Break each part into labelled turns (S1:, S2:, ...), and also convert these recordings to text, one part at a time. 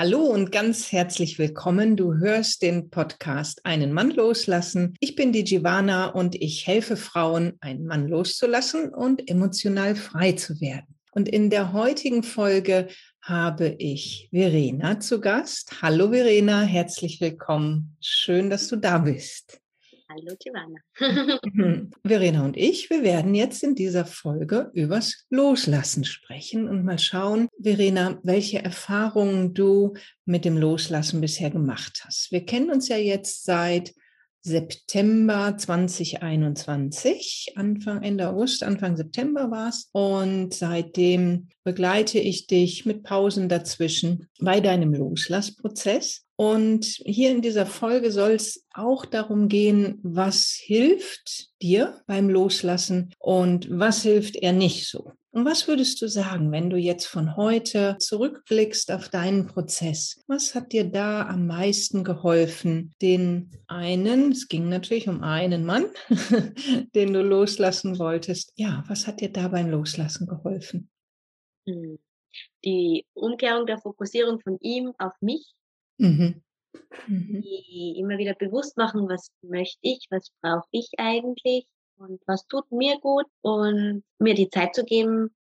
S1: Hallo und ganz herzlich willkommen. Du hörst den Podcast Einen Mann loslassen. Ich bin die Giovanna und ich helfe Frauen, einen Mann loszulassen und emotional frei zu werden. Und in der heutigen Folge habe ich Verena zu Gast. Hallo Verena, herzlich willkommen. Schön, dass du da bist.
S2: Hallo Giovanna.
S1: Verena und ich, wir werden jetzt in dieser Folge übers Loslassen sprechen und mal schauen, Verena, welche Erfahrungen du mit dem Loslassen bisher gemacht hast. Wir kennen uns ja jetzt seit September 2021, Anfang, Ende August, Anfang September war es. Und seitdem begleite ich dich mit Pausen dazwischen bei deinem Loslassprozess. Und hier in dieser Folge soll es auch darum gehen, was hilft dir beim Loslassen und was hilft er nicht so. Und was würdest du sagen, wenn du jetzt von heute zurückblickst auf deinen Prozess? Was hat dir da am meisten geholfen? Den einen, es ging natürlich um einen Mann, den du loslassen wolltest. Ja, was hat dir da beim Loslassen geholfen?
S2: Hm. Die Umkehrung der Fokussierung von ihm auf mich. Mhm. Mhm. Die immer wieder bewusst machen, was möchte ich, was brauche ich eigentlich und was tut mir gut? Und mir die Zeit zu geben,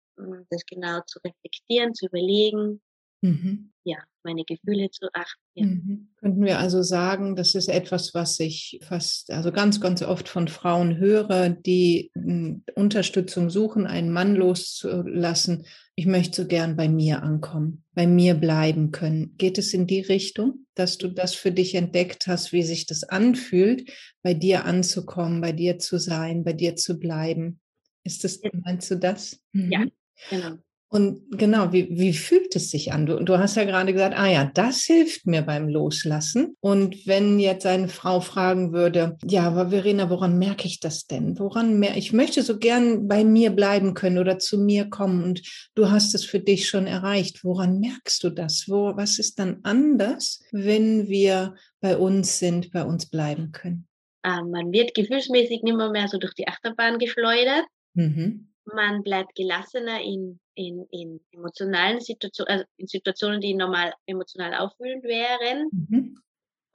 S2: das genau zu reflektieren, zu überlegen, mhm. ja, meine Gefühle zu achten. Ja. Mhm.
S1: Könnten wir also sagen, das ist etwas, was ich fast, also ganz, ganz oft von Frauen höre, die hm, Unterstützung suchen, einen Mann loszulassen. Ich möchte so gern bei mir ankommen, bei mir bleiben können. Geht es in die Richtung, dass du das für dich entdeckt hast, wie sich das anfühlt, bei dir anzukommen, bei dir zu sein, bei dir zu bleiben? Ist das, meinst du das?
S2: Mhm. Ja, genau.
S1: Und genau, wie, wie fühlt es sich an? Du, du hast ja gerade gesagt, ah ja, das hilft mir beim Loslassen. Und wenn jetzt eine Frau fragen würde, ja, aber Verena, woran merke ich das denn? Woran mer ich möchte so gern bei mir bleiben können oder zu mir kommen und du hast es für dich schon erreicht. Woran merkst du das? Wo, was ist dann anders, wenn wir bei uns sind, bei uns bleiben können?
S2: Ähm, man wird gefühlsmäßig nicht mehr, mehr so durch die Achterbahn geschleudert. Mhm man bleibt gelassener in, in, in emotionalen Situationen, also in Situationen, die normal emotional aufwühlend wären. Mhm.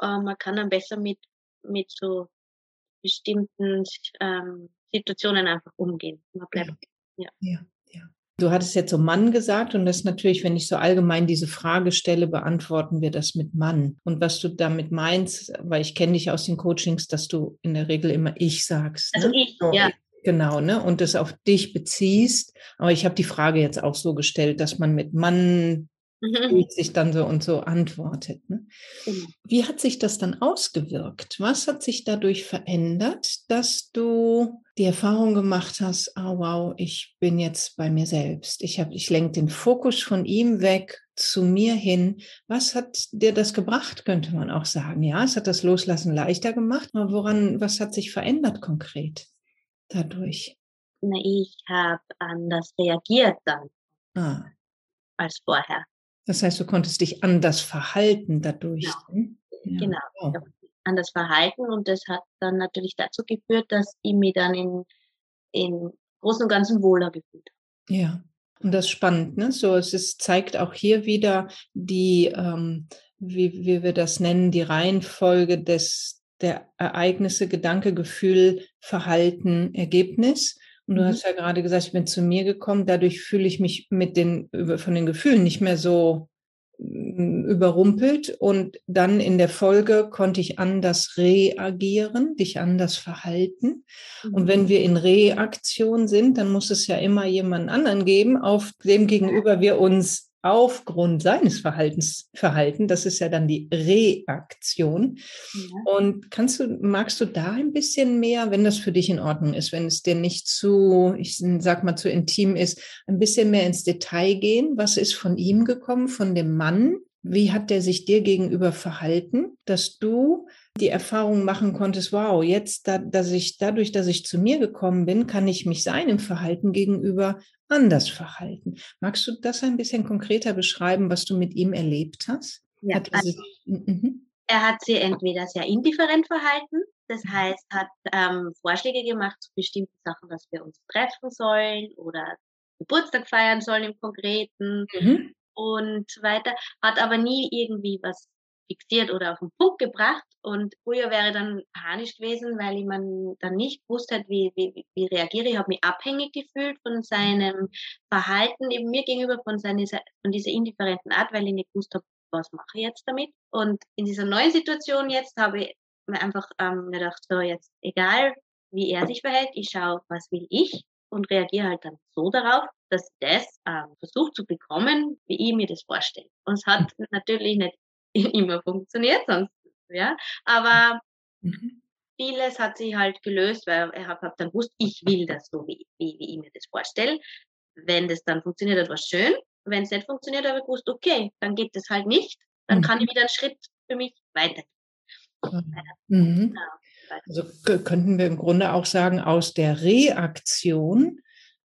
S2: Äh, man kann dann besser mit, mit so bestimmten ähm, Situationen einfach umgehen. Man bleibt,
S1: ja. ja. ja. Du hattest jetzt so Mann gesagt und das natürlich, wenn ich so allgemein diese Frage stelle, beantworten wir das mit Mann. Und was du damit meinst, weil ich kenne dich aus den Coachings, dass du in der Regel immer ich sagst.
S2: Also ne? ich, so, ja.
S1: Genau, ne? Und das auf dich beziehst. Aber ich habe die Frage jetzt auch so gestellt, dass man mit Mann mhm. sich dann so und so antwortet. Ne? Mhm. Wie hat sich das dann ausgewirkt? Was hat sich dadurch verändert, dass du die Erfahrung gemacht hast, oh wow, ich bin jetzt bei mir selbst. Ich habe, ich lenke den Fokus von ihm weg zu mir hin. Was hat dir das gebracht, könnte man auch sagen. Ja, es hat das Loslassen leichter gemacht, aber woran, was hat sich verändert konkret? Dadurch?
S2: Na, ich habe anders reagiert dann ah. als vorher.
S1: Das heißt, du konntest dich anders verhalten dadurch.
S2: Genau, ja. genau. Oh. anders verhalten und das hat dann natürlich dazu geführt, dass ich mich dann in, in Großen und Ganzen wohler gefühlt
S1: habe. Ja. Und das ist spannend, ne? So, es ist, zeigt auch hier wieder die, ähm, wie, wie wir das nennen, die Reihenfolge des, der Ereignisse, Gedanke, Gefühl, Verhalten, Ergebnis. Und du mhm. hast ja gerade gesagt, ich bin zu mir gekommen. Dadurch fühle ich mich mit den, von den Gefühlen nicht mehr so mm, überrumpelt. Und dann in der Folge konnte ich anders reagieren, dich anders verhalten. Mhm. Und wenn wir in Reaktion sind, dann muss es ja immer jemanden anderen geben, auf dem gegenüber wir uns aufgrund seines Verhaltens verhalten. Das ist ja dann die Reaktion. Ja. Und kannst du, magst du da ein bisschen mehr, wenn das für dich in Ordnung ist, wenn es dir nicht zu, ich sag mal, zu intim ist, ein bisschen mehr ins Detail gehen? Was ist von ihm gekommen, von dem Mann? Wie hat der sich dir gegenüber verhalten, dass du die Erfahrung machen konntest, wow, jetzt, da, dass ich, dadurch, dass ich zu mir gekommen bin, kann ich mich seinem Verhalten gegenüber anders verhalten. Magst du das ein bisschen konkreter beschreiben, was du mit ihm erlebt hast?
S2: Ja, hat also, mhm. er hat sich entweder sehr indifferent verhalten, das mhm. heißt, hat ähm, Vorschläge gemacht zu bestimmten Sachen, dass wir uns treffen sollen oder Geburtstag feiern sollen im Konkreten. Mhm. und so weiter, hat aber nie irgendwie was fixiert oder auf den Punkt gebracht. Und früher wäre dann panisch gewesen, weil ich man dann nicht wusste, wie, wie, wie reagiere ich. Habe mich abhängig gefühlt von seinem Verhalten eben mir gegenüber, von, seine, von dieser indifferenten Art, weil ich nicht gewusst habe, was mache ich jetzt damit. Und in dieser neuen Situation jetzt habe ich mir einfach ähm, gedacht, so jetzt egal, wie er sich verhält, ich schaue, was will ich und reagiere halt dann so darauf, dass das ähm, versucht zu bekommen, wie ich mir das vorstelle. Und es hat natürlich nicht immer funktioniert, sonst, ja. Aber mhm. vieles hat sich halt gelöst, weil ich habe hab dann gewusst, ich will das so, wie, wie, wie ich mir das vorstelle. Wenn das dann funktioniert hat, war schön. Wenn es nicht funktioniert, habe ich gewusst, okay, dann geht das halt nicht. Dann mhm. kann ich wieder einen Schritt für mich weitergehen.
S1: Mhm. Also könnten wir im Grunde auch sagen, aus der Reaktion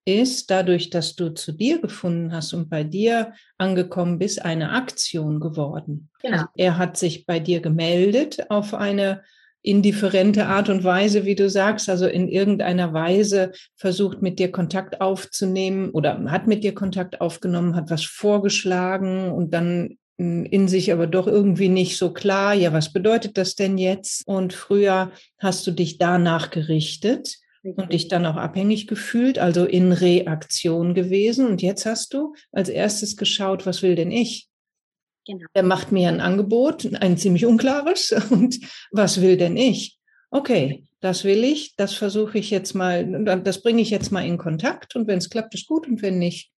S1: ist dadurch, dass du zu dir gefunden hast und bei dir angekommen bist, eine Aktion geworden. Genau. Also er hat sich bei dir gemeldet auf eine indifferente Art und Weise, wie du sagst, also in irgendeiner Weise versucht mit dir Kontakt aufzunehmen oder hat mit dir Kontakt aufgenommen, hat was vorgeschlagen und dann in sich aber doch irgendwie nicht so klar, ja, was bedeutet das denn jetzt? Und früher hast du dich danach gerichtet und dich dann auch abhängig gefühlt, also in Reaktion gewesen. Und jetzt hast du als erstes geschaut, was will denn ich? Genau. Er macht mir ein Angebot, ein ziemlich unklares. Und was will denn ich? Okay, das will ich, das versuche ich jetzt mal, das bringe ich jetzt mal in Kontakt. Und wenn es klappt, ist gut. Und wenn nicht,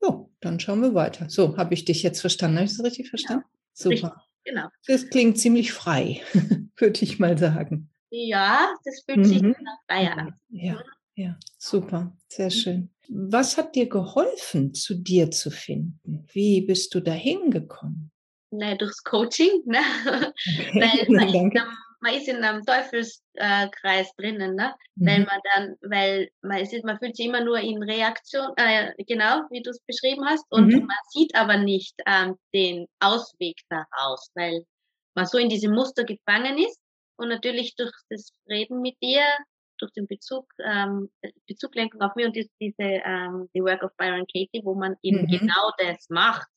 S1: so, dann schauen wir weiter. So, habe ich dich jetzt verstanden? Habe ich das richtig verstanden? Ja, Super. Richtig, genau. Das klingt ziemlich frei, würde ich mal sagen.
S2: Ja, das fühlt mhm. sich nach Freier an.
S1: Ja, ja, super, sehr schön. Was hat dir geholfen, zu dir zu finden? Wie bist du dahin gekommen?
S2: Na, durchs Coaching, ne? Okay. Weil man, ist am, man ist in einem Teufelskreis drinnen, ne? Mhm. Weil man dann, weil man ist, man fühlt sich immer nur in Reaktion, äh, genau, wie du es beschrieben hast, und mhm. man sieht aber nicht ähm, den Ausweg daraus, weil man so in diesem Muster gefangen ist und natürlich durch das Reden mit dir, durch den Bezug, ähm, Bezuglenkung auf mich und die, diese, ähm, die Work of Byron Katie, wo man eben mhm. genau das macht,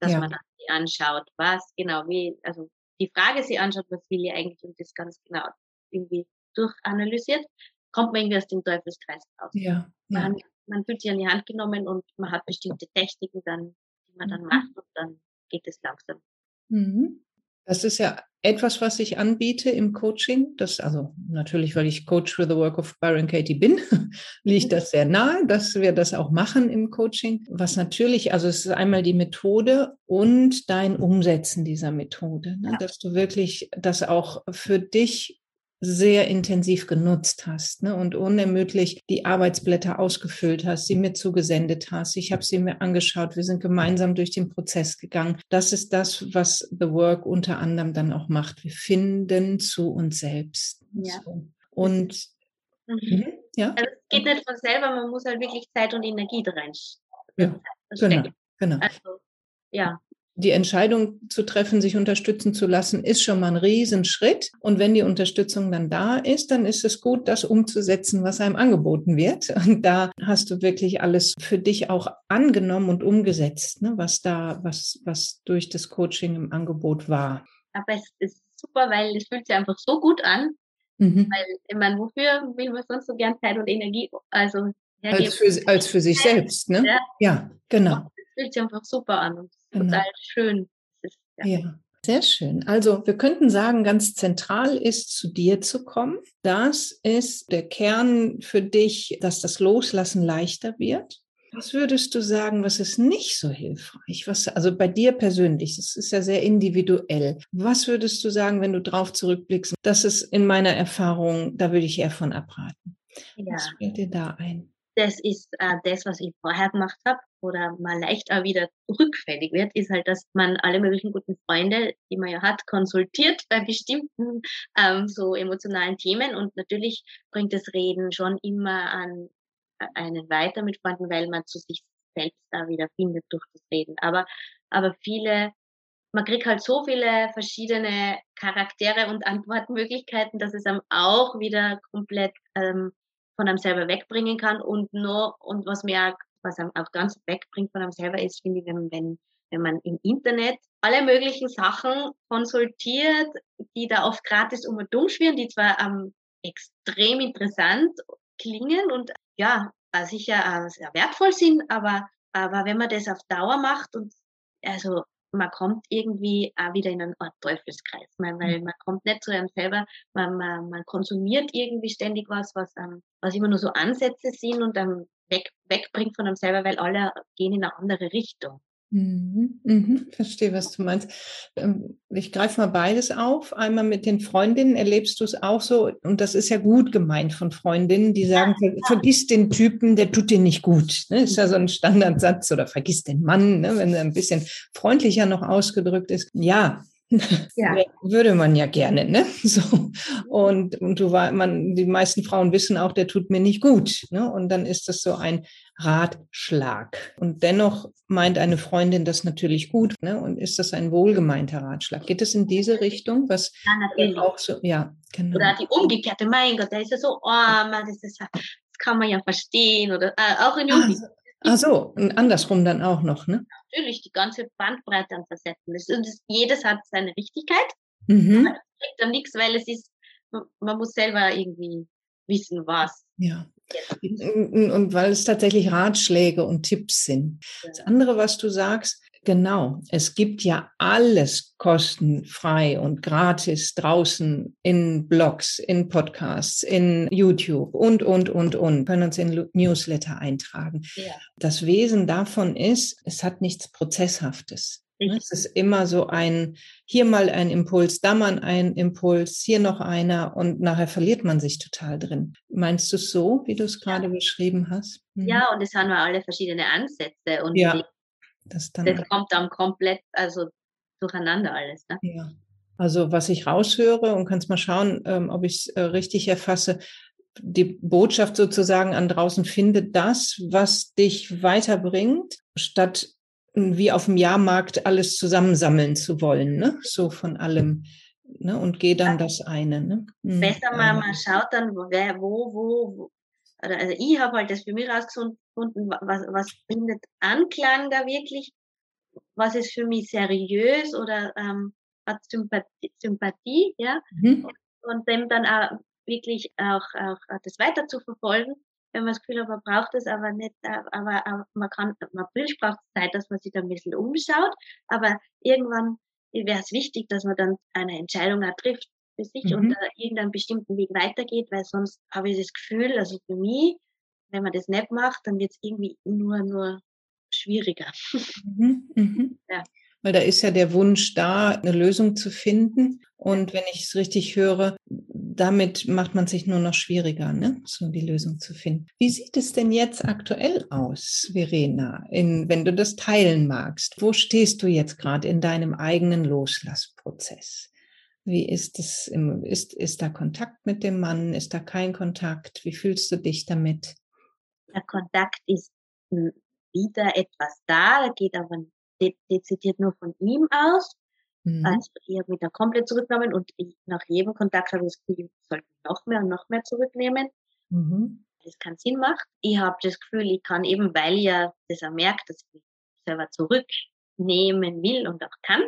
S2: dass ja. man sie anschaut, was genau, wie, also die Frage sie anschaut, was will ich eigentlich und das ganz genau irgendwie durchanalysiert, kommt man irgendwie aus dem Teufelskreis raus. Ja. Man, man fühlt sich an die Hand genommen und man hat bestimmte Techniken dann, die man dann mhm. macht und dann geht es langsam.
S1: Mhm. Das ist ja etwas, was ich anbiete im Coaching. Das, also natürlich, weil ich Coach for the Work of Byron Katie bin, liegt mhm. das sehr nahe, dass wir das auch machen im Coaching. Was natürlich, also es ist einmal die Methode und dein Umsetzen dieser Methode, ne? dass du wirklich das auch für dich sehr intensiv genutzt hast ne, und unermüdlich die Arbeitsblätter ausgefüllt hast, sie mir zugesendet hast. Ich habe sie mir angeschaut. Wir sind gemeinsam durch den Prozess gegangen. Das ist das, was The Work unter anderem dann auch macht. Wir finden zu uns selbst. Ja. So. Und
S2: mhm. mhm. ja. Also es geht nicht von selber, man muss halt wirklich Zeit und Energie da rein.
S1: Ja, genau, genau. Also, ja, die Entscheidung zu treffen, sich unterstützen zu lassen, ist schon mal ein Riesenschritt. Und wenn die Unterstützung dann da ist, dann ist es gut, das umzusetzen, was einem angeboten wird. Und da hast du wirklich alles für dich auch angenommen und umgesetzt, ne, was da, was, was durch das Coaching im Angebot war.
S2: Aber es ist super, weil es fühlt sich einfach so gut an. Mhm. Weil, ich meine, wofür will man sonst so gern Zeit und Energie, also
S1: als für, als für sich selbst, ne? Ja, ja genau.
S2: Es fühlt sich einfach super an. Und genau. total schön.
S1: Ist, ja. ja. Sehr schön. Also wir könnten sagen, ganz zentral ist, zu dir zu kommen. Das ist der Kern für dich, dass das Loslassen leichter wird. Was würdest du sagen, was ist nicht so hilfreich? Was, also bei dir persönlich, das ist ja sehr individuell. Was würdest du sagen, wenn du drauf zurückblickst? Das ist in meiner Erfahrung, da würde ich eher von abraten. Ja. Was fällt dir da ein?
S2: Das ist äh, das, was ich vorher gemacht habe oder mal leicht auch wieder rückfällig wird, ist halt, dass man alle möglichen guten Freunde, die man ja hat, konsultiert bei bestimmten ähm, so emotionalen Themen und natürlich bringt das Reden schon immer an äh, einen weiter mit Freunden, weil man zu sich selbst da wieder findet durch das Reden. Aber, aber viele, man kriegt halt so viele verschiedene Charaktere und Antwortmöglichkeiten, dass es einem auch wieder komplett ähm, von einem selber wegbringen kann und nur, und was mir was einem auch ganz wegbringt von einem selber ist, finde ich, wenn, wenn, wenn man im Internet alle möglichen Sachen konsultiert, die da oft gratis um und dumm schwirren, die zwar ähm, extrem interessant klingen und ja, sicher äh, sehr wertvoll sind, aber, aber wenn man das auf Dauer macht und also man kommt irgendwie auch wieder in einen Art Teufelskreis, weil mhm. man kommt nicht zu einem selber, man, man, man konsumiert irgendwie ständig was, was, um, was immer nur so Ansätze sind und dann weg, wegbringt von einem selber, weil alle gehen in eine andere Richtung.
S1: Mhm, mhm, verstehe, was du meinst. Ähm, ich greife mal beides auf. Einmal mit den Freundinnen erlebst du es auch so, und das ist ja gut gemeint von Freundinnen, die sagen, ja, vergiss den Typen, der tut dir nicht gut. Ne? Ist ja so ein Standardsatz oder vergiss den Mann, ne? wenn er ein bisschen freundlicher noch ausgedrückt ist. Ja, ja. Würde man ja gerne, ne? So. Und, und du war, man, die meisten Frauen wissen auch, der tut mir nicht gut. Ne? Und dann ist das so ein Ratschlag. Und dennoch meint eine Freundin das natürlich gut, ne? Und ist das ein wohlgemeinter Ratschlag? Geht es in diese Richtung? Was
S2: ja, natürlich.
S1: auch so, ja,
S2: genau. Oder die umgekehrte, mein Gott, da ist ja so, oh man, das, ist, das kann man ja verstehen. Oder äh, auch in
S1: die ah, Ach so, und andersrum dann auch noch, ne?
S2: Natürlich, die ganze Bandbreite an Facetten. Das, das, jedes hat seine Richtigkeit. Mhm. Das bringt dann nichts, weil es ist, man muss selber irgendwie wissen, was.
S1: Ja. Und weil es tatsächlich Ratschläge und Tipps sind. Das andere, was du sagst, Genau, es gibt ja alles kostenfrei und gratis draußen in Blogs, in Podcasts, in YouTube und, und, und, und, können uns in Newsletter eintragen. Ja. Das Wesen davon ist, es hat nichts Prozesshaftes. Richtig. Es ist immer so ein, hier mal ein Impuls, da mal ein Impuls, hier noch einer und nachher verliert man sich total drin. Meinst du es so, wie du es gerade ja. beschrieben hast?
S2: Mhm. Ja, und es haben wir alle verschiedene Ansätze und ja. Das, dann das kommt dann komplett, also durcheinander alles. Ne?
S1: Ja. Also was ich raushöre und kannst mal schauen, ähm, ob ich es äh, richtig erfasse, die Botschaft sozusagen an draußen findet das, was dich weiterbringt, statt wie auf dem Jahrmarkt alles zusammensammeln zu wollen, ne? so von allem. Ne? Und geh dann das eine. Ne?
S2: Mhm. Besser mal, mal schaut dann, wer, wo, wo, wo. Also ich habe halt das für mich rausgefunden, gefunden, was, was findet Anklang da wirklich, was ist für mich seriös oder ähm, hat Sympathie, Sympathie ja, mhm. und, und dem dann auch wirklich auch, auch das weiter zu verfolgen, wenn man das Gefühl hat, man braucht es aber nicht, aber, aber man kann, man braucht Zeit, dass man sich da ein bisschen umschaut, aber irgendwann wäre es wichtig, dass man dann eine Entscheidung auch trifft für sich mhm. und da irgendeinen bestimmten Weg weitergeht, weil sonst habe ich das Gefühl, also für mich, wenn man das nicht macht, dann wird es irgendwie nur, nur schwieriger. Mhm,
S1: mhm. Ja. Weil da ist ja der Wunsch da, eine Lösung zu finden. Und wenn ich es richtig höre, damit macht man sich nur noch schwieriger, ne? so die Lösung zu finden. Wie sieht es denn jetzt aktuell aus, Verena, in, wenn du das teilen magst? Wo stehst du jetzt gerade in deinem eigenen Loslassprozess? Wie ist es? Ist, ist da Kontakt mit dem Mann? Ist da kein Kontakt? Wie fühlst du dich damit?
S2: der Kontakt ist wieder etwas da, geht aber dezidiert nur von ihm aus. Mhm. Also ich habe mich da komplett zurückgenommen und ich, nach jedem Kontakt habe ich das Gefühl, ich sollte noch mehr und noch mehr zurücknehmen. Mhm. Das keinen Sinn macht. Ich habe das Gefühl, ich kann eben, weil ja das er merkt, dass ich mich selber zurücknehmen will und auch kann,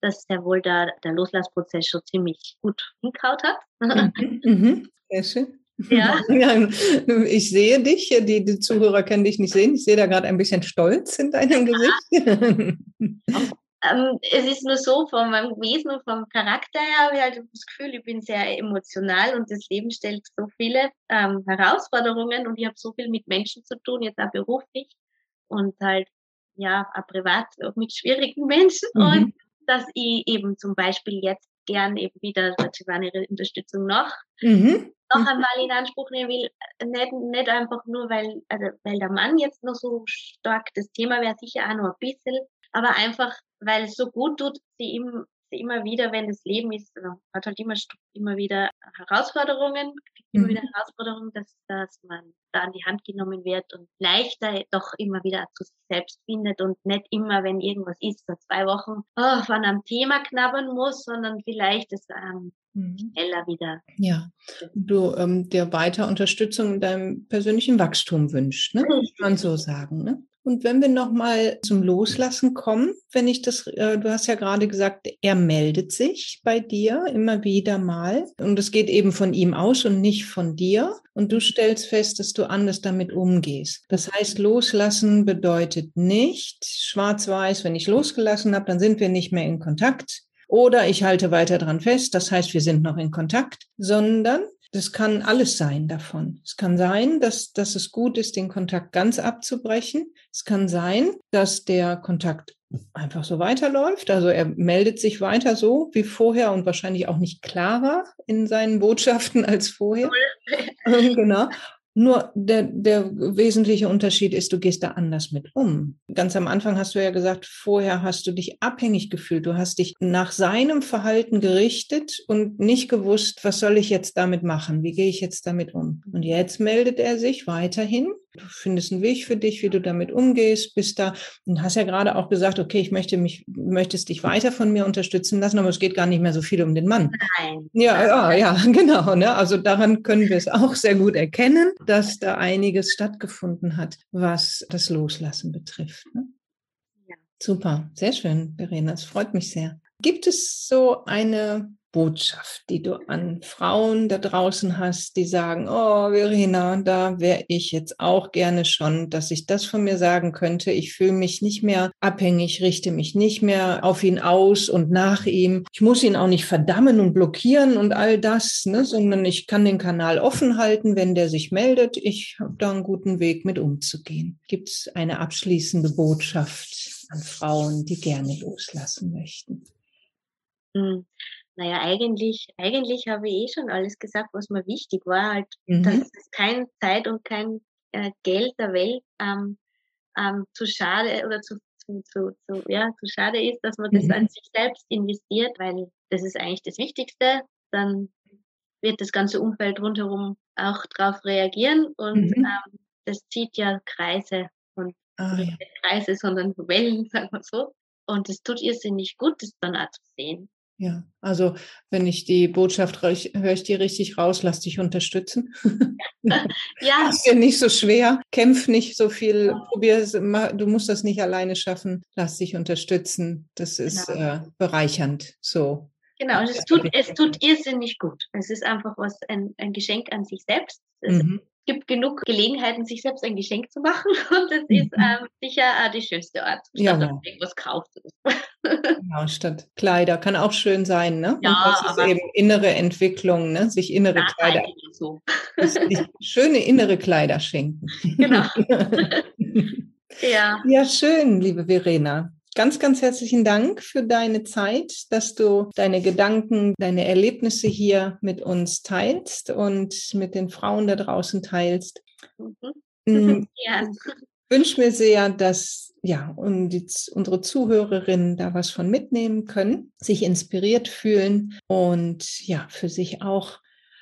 S2: dass der wohl da der Loslassprozess schon ziemlich gut hinkaut hat.
S1: Mhm. Mhm. Sehr schön. Ja. Ich sehe dich, die, die Zuhörer können dich nicht sehen. Ich sehe da gerade ein bisschen Stolz in deinem Gesicht.
S2: ähm, es ist nur so, von meinem Wesen und vom Charakter her habe ich halt das Gefühl, ich bin sehr emotional und das Leben stellt so viele ähm, Herausforderungen und ich habe so viel mit Menschen zu tun, jetzt auch beruflich und halt ja auch privat auch mit schwierigen Menschen mhm. und dass ich eben zum Beispiel jetzt gern eben wieder ihre Unterstützung noch, mhm. noch mhm. einmal in Anspruch nehmen will. Nicht, nicht einfach nur, weil, also, weil der Mann jetzt noch so stark das Thema wäre, sicher auch noch ein bisschen, aber einfach, weil es so gut tut, sie ihm immer wieder, wenn das Leben ist, hat halt immer, immer wieder Herausforderungen, immer mhm. wieder Herausforderungen, dass, dass man da an die Hand genommen wird und leichter doch immer wieder zu sich selbst findet und nicht immer, wenn irgendwas ist, so zwei Wochen oh, von einem Thema knabbern muss, sondern vielleicht es ähm, schneller wieder.
S1: Ja, du ähm, dir weiter Unterstützung in deinem persönlichen Wachstum wünscht, ne? Kann man so sagen, ne? Und wenn wir nochmal zum Loslassen kommen, wenn ich das, äh, du hast ja gerade gesagt, er meldet sich bei dir immer wieder mal. Und es geht eben von ihm aus und nicht von dir. Und du stellst fest, dass du anders damit umgehst. Das heißt, loslassen bedeutet nicht schwarz-weiß, wenn ich losgelassen habe, dann sind wir nicht mehr in Kontakt. Oder ich halte weiter dran fest, das heißt, wir sind noch in Kontakt, sondern das kann alles sein davon. Es kann sein, dass, dass es gut ist, den Kontakt ganz abzubrechen. Es kann sein, dass der Kontakt einfach so weiterläuft. Also er meldet sich weiter so wie vorher und wahrscheinlich auch nicht klarer in seinen Botschaften als vorher. genau. Nur der, der wesentliche Unterschied ist, du gehst da anders mit um. Ganz am Anfang hast du ja gesagt, vorher hast du dich abhängig gefühlt. Du hast dich nach seinem Verhalten gerichtet und nicht gewusst, was soll ich jetzt damit machen? Wie gehe ich jetzt damit um? Und jetzt meldet er sich weiterhin Du findest einen Weg für dich, wie du damit umgehst, bist da und hast ja gerade auch gesagt, okay, ich möchte mich, möchtest dich weiter von mir unterstützen lassen, aber es geht gar nicht mehr so viel um den Mann. Nein. Ja, ja, ja, genau. Ne? Also daran können wir es auch sehr gut erkennen, dass da einiges stattgefunden hat, was das Loslassen betrifft. Ne? Ja. Super, sehr schön, Verena. Es freut mich sehr. Gibt es so eine Botschaft, die du an Frauen da draußen hast, die sagen, oh, Verena, da wäre ich jetzt auch gerne schon, dass ich das von mir sagen könnte. Ich fühle mich nicht mehr abhängig, richte mich nicht mehr auf ihn aus und nach ihm. Ich muss ihn auch nicht verdammen und blockieren und all das, ne, sondern ich kann den Kanal offen halten, wenn der sich meldet. Ich habe da einen guten Weg mit umzugehen. Gibt es eine abschließende Botschaft an Frauen, die gerne loslassen möchten?
S2: Hm. Naja, eigentlich, eigentlich habe ich eh schon alles gesagt, was mir wichtig war, halt, mhm. dass es keine Zeit und kein äh, Geld der Welt ähm, ähm, zu schade oder zu, zu, zu, zu, ja, zu schade ist, dass man das mhm. an sich selbst investiert, weil das ist eigentlich das Wichtigste. Dann wird das ganze Umfeld rundherum auch darauf reagieren und mhm. ähm, das zieht ja Kreise und ah, ja. Kreise, sondern Wellen, sagen wir so. Und es tut irrsinnig gut, das dann auch zu sehen.
S1: Ja, also wenn ich die Botschaft höre, ich dir richtig raus, lass dich unterstützen. ja. Ist dir nicht so schwer, kämpf nicht so viel, ja. probier es, du musst das nicht alleine schaffen, lass dich unterstützen. Das ist genau. äh, bereichernd. So.
S2: Genau, es tut, es tut irrsinnig gut. Es ist einfach was, ein, ein Geschenk an sich selbst. Es mhm gibt genug Gelegenheiten, sich selbst ein Geschenk zu machen. Und das ist mhm. ähm, sicher äh, die schönste Art, statt ja, dass man irgendwas kauft.
S1: genau, statt Kleider. Kann auch schön sein, ne? Ja, das ist eben innere Entwicklung, ne? Sich innere Kleider. So. schöne innere Kleider schenken. Genau. ja. Ja, schön, liebe Verena. Ganz, ganz herzlichen Dank für deine Zeit, dass du deine Gedanken, deine Erlebnisse hier mit uns teilst und mit den Frauen da draußen teilst. Mhm. Ja. Ich wünsche mir sehr, dass ja, und die, unsere Zuhörerinnen da was von mitnehmen können, sich inspiriert fühlen und ja, für sich auch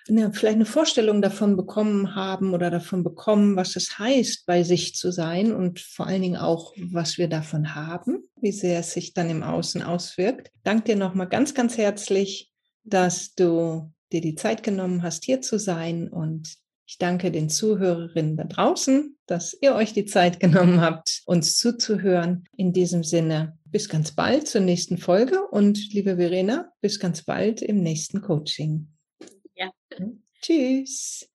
S1: eine, vielleicht eine Vorstellung davon bekommen haben oder davon bekommen, was es heißt, bei sich zu sein und vor allen Dingen auch, was wir davon haben, wie sehr es sich dann im Außen auswirkt. Dank dir nochmal ganz, ganz herzlich, dass du dir die Zeit genommen hast, hier zu sein und ich danke den Zuhörerinnen da draußen, dass ihr euch die Zeit genommen habt, uns zuzuhören. In diesem Sinne, bis ganz bald zur nächsten Folge und liebe Verena, bis ganz bald im nächsten Coaching.
S2: Ja.
S1: Tschüss.